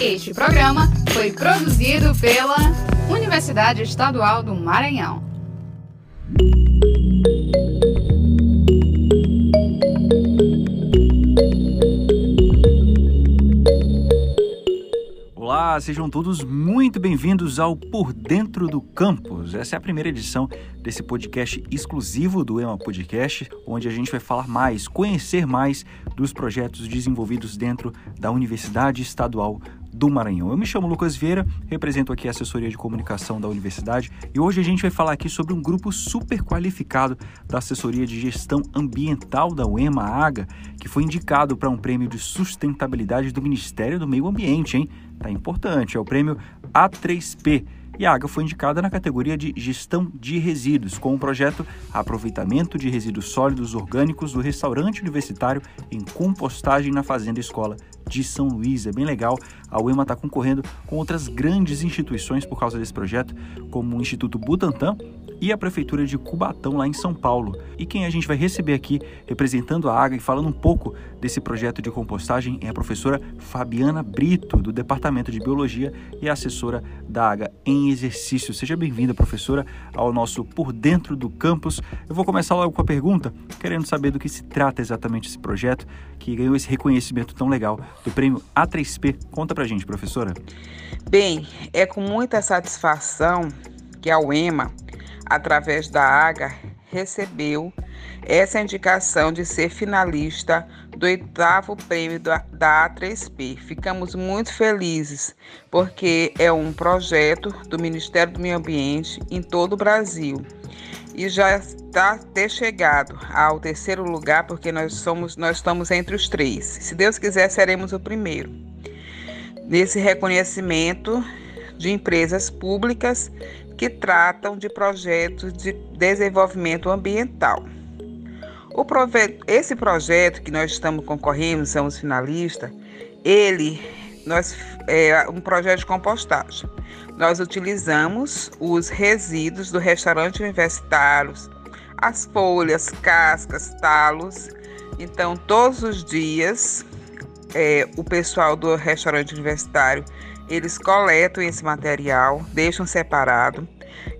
Este programa foi produzido pela Universidade Estadual do Maranhão. Olá, sejam todos muito bem-vindos ao Por Dentro do Campus. Essa é a primeira edição desse podcast exclusivo do EMA Podcast, onde a gente vai falar mais, conhecer mais dos projetos desenvolvidos dentro da Universidade Estadual do Maranhão. Eu me chamo Lucas Vieira, represento aqui a assessoria de comunicação da universidade e hoje a gente vai falar aqui sobre um grupo super qualificado da assessoria de gestão ambiental da UEMA AGA, que foi indicado para um prêmio de sustentabilidade do Ministério do Meio Ambiente, hein? Tá importante, é o prêmio A3P e a AGA foi indicada na categoria de Gestão de Resíduos, com o projeto Aproveitamento de Resíduos Sólidos Orgânicos do Restaurante Universitário em Compostagem na Fazenda Escola de São Luís. É bem legal. A UEMA está concorrendo com outras grandes instituições por causa desse projeto, como o Instituto Butantan e a Prefeitura de Cubatão, lá em São Paulo. E quem a gente vai receber aqui, representando a AGA e falando um pouco desse projeto de compostagem, é a professora Fabiana Brito, do Departamento de Biologia e assessora da AGA em exercício. Seja bem-vinda, professora, ao nosso Por Dentro do Campus. Eu vou começar logo com a pergunta, querendo saber do que se trata exatamente esse projeto, que ganhou esse reconhecimento tão legal do prêmio A3P. Conta pra gente, professora. Bem, é com muita satisfação que a UEMA através da AGA, recebeu essa indicação de ser finalista do oitavo prêmio da A3P. Ficamos muito felizes porque é um projeto do Ministério do Meio Ambiente em todo o Brasil e já está ter chegado ao terceiro lugar porque nós somos nós estamos entre os três. Se Deus quiser seremos o primeiro. Nesse reconhecimento de empresas públicas que tratam de projetos de desenvolvimento ambiental. esse projeto que nós estamos concorrendo, somos finalistas, ele nós, é um projeto de compostagem. Nós utilizamos os resíduos do restaurante universitário, as folhas, cascas, talos. Então, todos os dias, é, o pessoal do restaurante universitário eles coletam esse material, deixam separado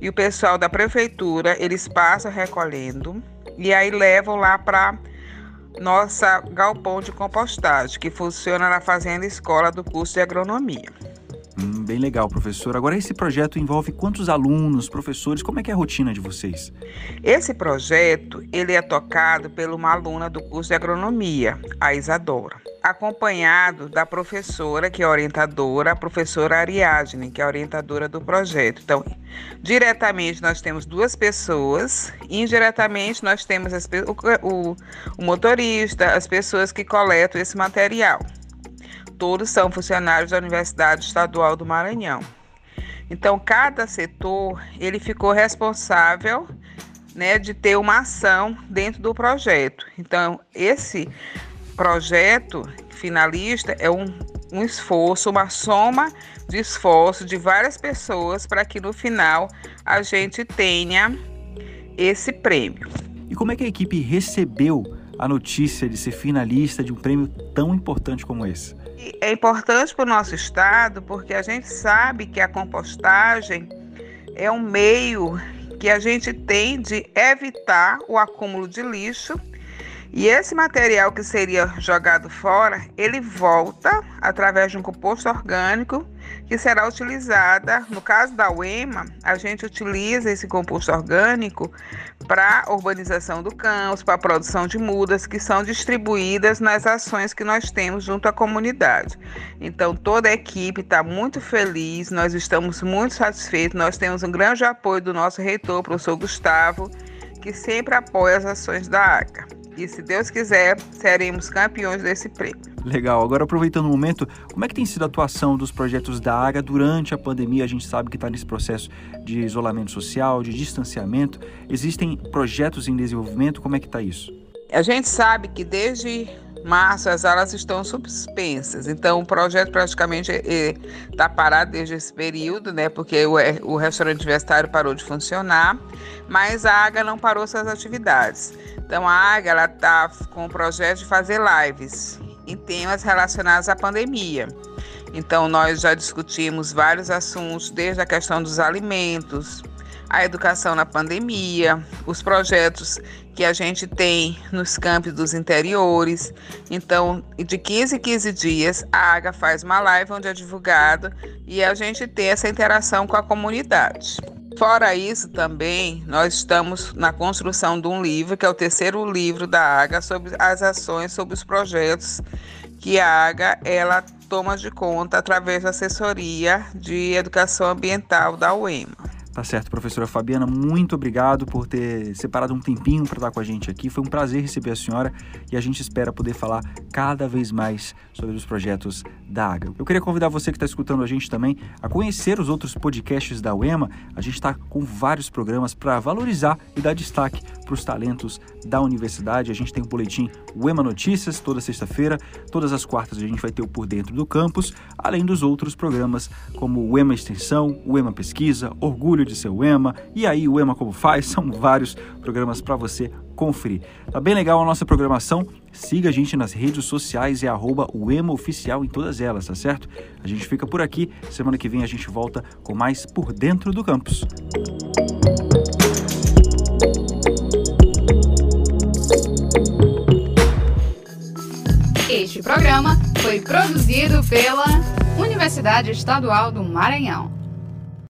e o pessoal da prefeitura eles passam recolhendo e aí levam lá para nossa galpão de compostagem que funciona na fazenda escola do curso de agronomia. Hum, bem legal, professor. Agora, esse projeto envolve quantos alunos, professores? Como é que é a rotina de vocês? Esse projeto, ele é tocado por uma aluna do curso de agronomia, a Isadora, acompanhado da professora, que é orientadora, a professora Ariadne, que é orientadora do projeto. Então, diretamente nós temos duas pessoas, indiretamente nós temos as, o, o, o motorista, as pessoas que coletam esse material todos são funcionários da Universidade Estadual do Maranhão. Então, cada setor ele ficou responsável né, de ter uma ação dentro do projeto. Então, esse projeto finalista é um, um esforço, uma soma de esforço de várias pessoas para que no final a gente tenha esse prêmio. E como é que a equipe recebeu a notícia de ser finalista de um prêmio tão importante como esse? é importante para o nosso estado porque a gente sabe que a compostagem é um meio que a gente tem de evitar o acúmulo de lixo e esse material que seria jogado fora, ele volta através de um composto orgânico que será utilizada, no caso da UEMA, a gente utiliza esse composto orgânico para urbanização do campus, para a produção de mudas que são distribuídas nas ações que nós temos junto à comunidade. Então, toda a equipe está muito feliz, nós estamos muito satisfeitos, nós temos um grande apoio do nosso reitor, professor Gustavo, que sempre apoia as ações da ACA. E se Deus quiser, seremos campeões desse prêmio. Legal. Agora, aproveitando o momento, como é que tem sido a atuação dos projetos da AGA durante a pandemia? A gente sabe que está nesse processo de isolamento social, de distanciamento. Existem projetos em desenvolvimento? Como é que está isso? A gente sabe que desde março as aulas estão suspensas, então o projeto praticamente está parado desde esse período, né? Porque o, o restaurante universitário parou de funcionar, mas a AGA não parou suas atividades. Então a AGA está com o projeto de fazer lives em temas relacionados à pandemia. Então, nós já discutimos vários assuntos, desde a questão dos alimentos, a educação na pandemia, os projetos que a gente tem nos campos dos interiores. Então, de 15 em 15 dias, a AGA faz uma live onde é divulgado e a gente tem essa interação com a comunidade. Fora isso, também, nós estamos na construção de um livro, que é o terceiro livro da AGA, sobre as ações, sobre os projetos que a AGA ela toma de conta através da assessoria de educação ambiental da UEMA. Tá certo, professora Fabiana, muito obrigado por ter separado um tempinho para estar com a gente aqui. Foi um prazer receber a senhora e a gente espera poder falar cada vez mais sobre os projetos da AGA. Eu queria convidar você que está escutando a gente também a conhecer os outros podcasts da UEMA. A gente está com vários programas para valorizar e dar destaque para os talentos da universidade. A gente tem o boletim UEMA Notícias toda sexta-feira. Todas as quartas a gente vai ter o Por Dentro do Campus, além dos outros programas como o UEMA Extensão, UEMA Pesquisa, Orgulho de ser UEMA e aí o UEMA Como Faz. São vários programas para você conferir. Tá bem legal a nossa programação. Siga a gente nas redes sociais e arroba Oficial em todas elas, tá certo? A gente fica por aqui. Semana que vem a gente volta com mais Por Dentro do Campus. Produzido pela Universidade Estadual do Maranhão.